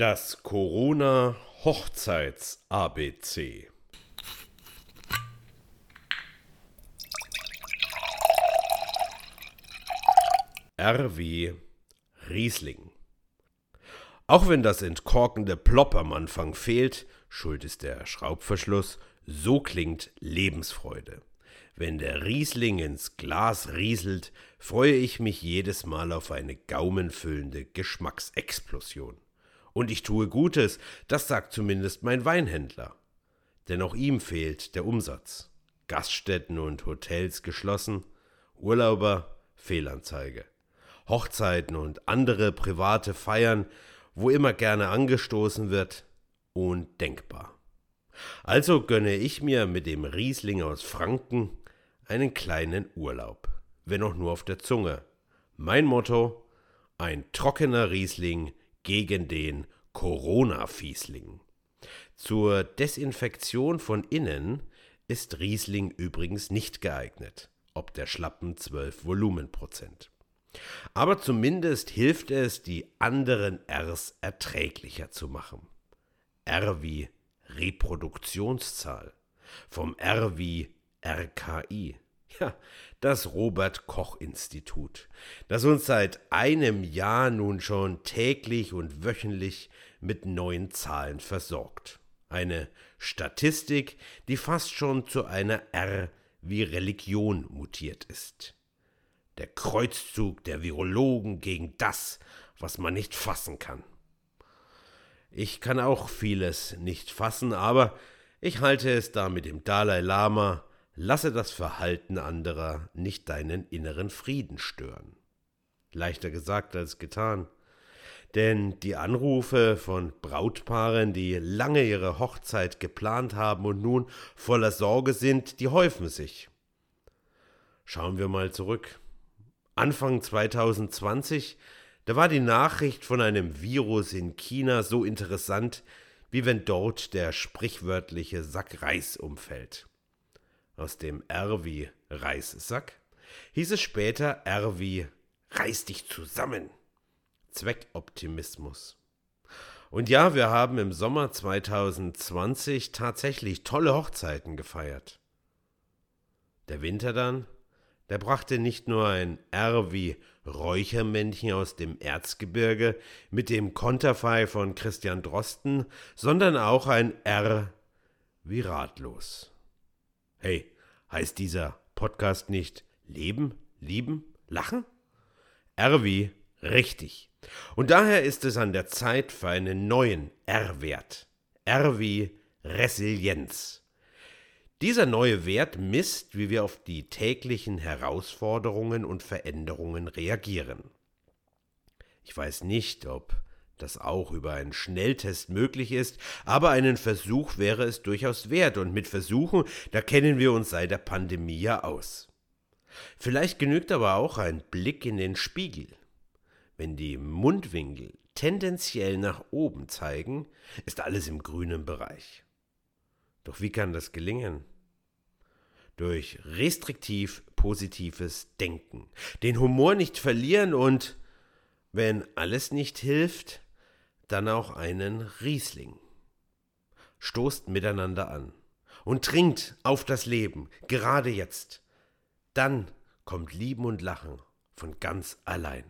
Das Corona Hochzeits ABC. RW Riesling. Auch wenn das entkorkende Plop am Anfang fehlt, schuld ist der Schraubverschluss, so klingt Lebensfreude. Wenn der Riesling ins Glas rieselt, freue ich mich jedes Mal auf eine gaumenfüllende Geschmacksexplosion. Und ich tue Gutes, das sagt zumindest mein Weinhändler. Denn auch ihm fehlt der Umsatz. Gaststätten und Hotels geschlossen, Urlauber Fehlanzeige. Hochzeiten und andere private Feiern, wo immer gerne angestoßen wird, undenkbar. Also gönne ich mir mit dem Riesling aus Franken einen kleinen Urlaub, wenn auch nur auf der Zunge. Mein Motto: ein trockener Riesling gegen den Corona-Fiesling. Zur Desinfektion von innen ist Riesling übrigens nicht geeignet, ob der schlappen 12 Volumenprozent. Aber zumindest hilft es, die anderen Rs erträglicher zu machen. R wie Reproduktionszahl, vom R wie RKI. Ja, das Robert Koch Institut, das uns seit einem Jahr nun schon täglich und wöchentlich mit neuen Zahlen versorgt. Eine Statistik, die fast schon zu einer R wie Religion mutiert ist. Der Kreuzzug der Virologen gegen das, was man nicht fassen kann. Ich kann auch vieles nicht fassen, aber ich halte es da mit dem Dalai Lama Lasse das Verhalten anderer nicht deinen inneren Frieden stören. Leichter gesagt als getan. Denn die Anrufe von Brautpaaren, die lange ihre Hochzeit geplant haben und nun voller Sorge sind, die häufen sich. Schauen wir mal zurück. Anfang 2020, da war die Nachricht von einem Virus in China so interessant, wie wenn dort der sprichwörtliche Sack Reis umfällt aus dem R wie Reissack, hieß es später R wie Reiß dich zusammen. Zweckoptimismus. Und ja, wir haben im Sommer 2020 tatsächlich tolle Hochzeiten gefeiert. Der Winter dann, der brachte nicht nur ein R wie Räuchermännchen aus dem Erzgebirge mit dem Konterfei von Christian Drosten, sondern auch ein R wie ratlos. Hey, heißt dieser Podcast nicht Leben, Lieben, Lachen? R wie richtig. Und daher ist es an der Zeit für einen neuen R-Wert. R wie Resilienz. Dieser neue Wert misst, wie wir auf die täglichen Herausforderungen und Veränderungen reagieren. Ich weiß nicht, ob das auch über einen Schnelltest möglich ist, aber einen Versuch wäre es durchaus wert, und mit Versuchen, da kennen wir uns seit der Pandemie ja aus. Vielleicht genügt aber auch ein Blick in den Spiegel. Wenn die Mundwinkel tendenziell nach oben zeigen, ist alles im grünen Bereich. Doch wie kann das gelingen? Durch restriktiv positives Denken, den Humor nicht verlieren und, wenn alles nicht hilft, dann auch einen Riesling. Stoßt miteinander an und trinkt auf das Leben, gerade jetzt. Dann kommt Lieben und Lachen von ganz allein.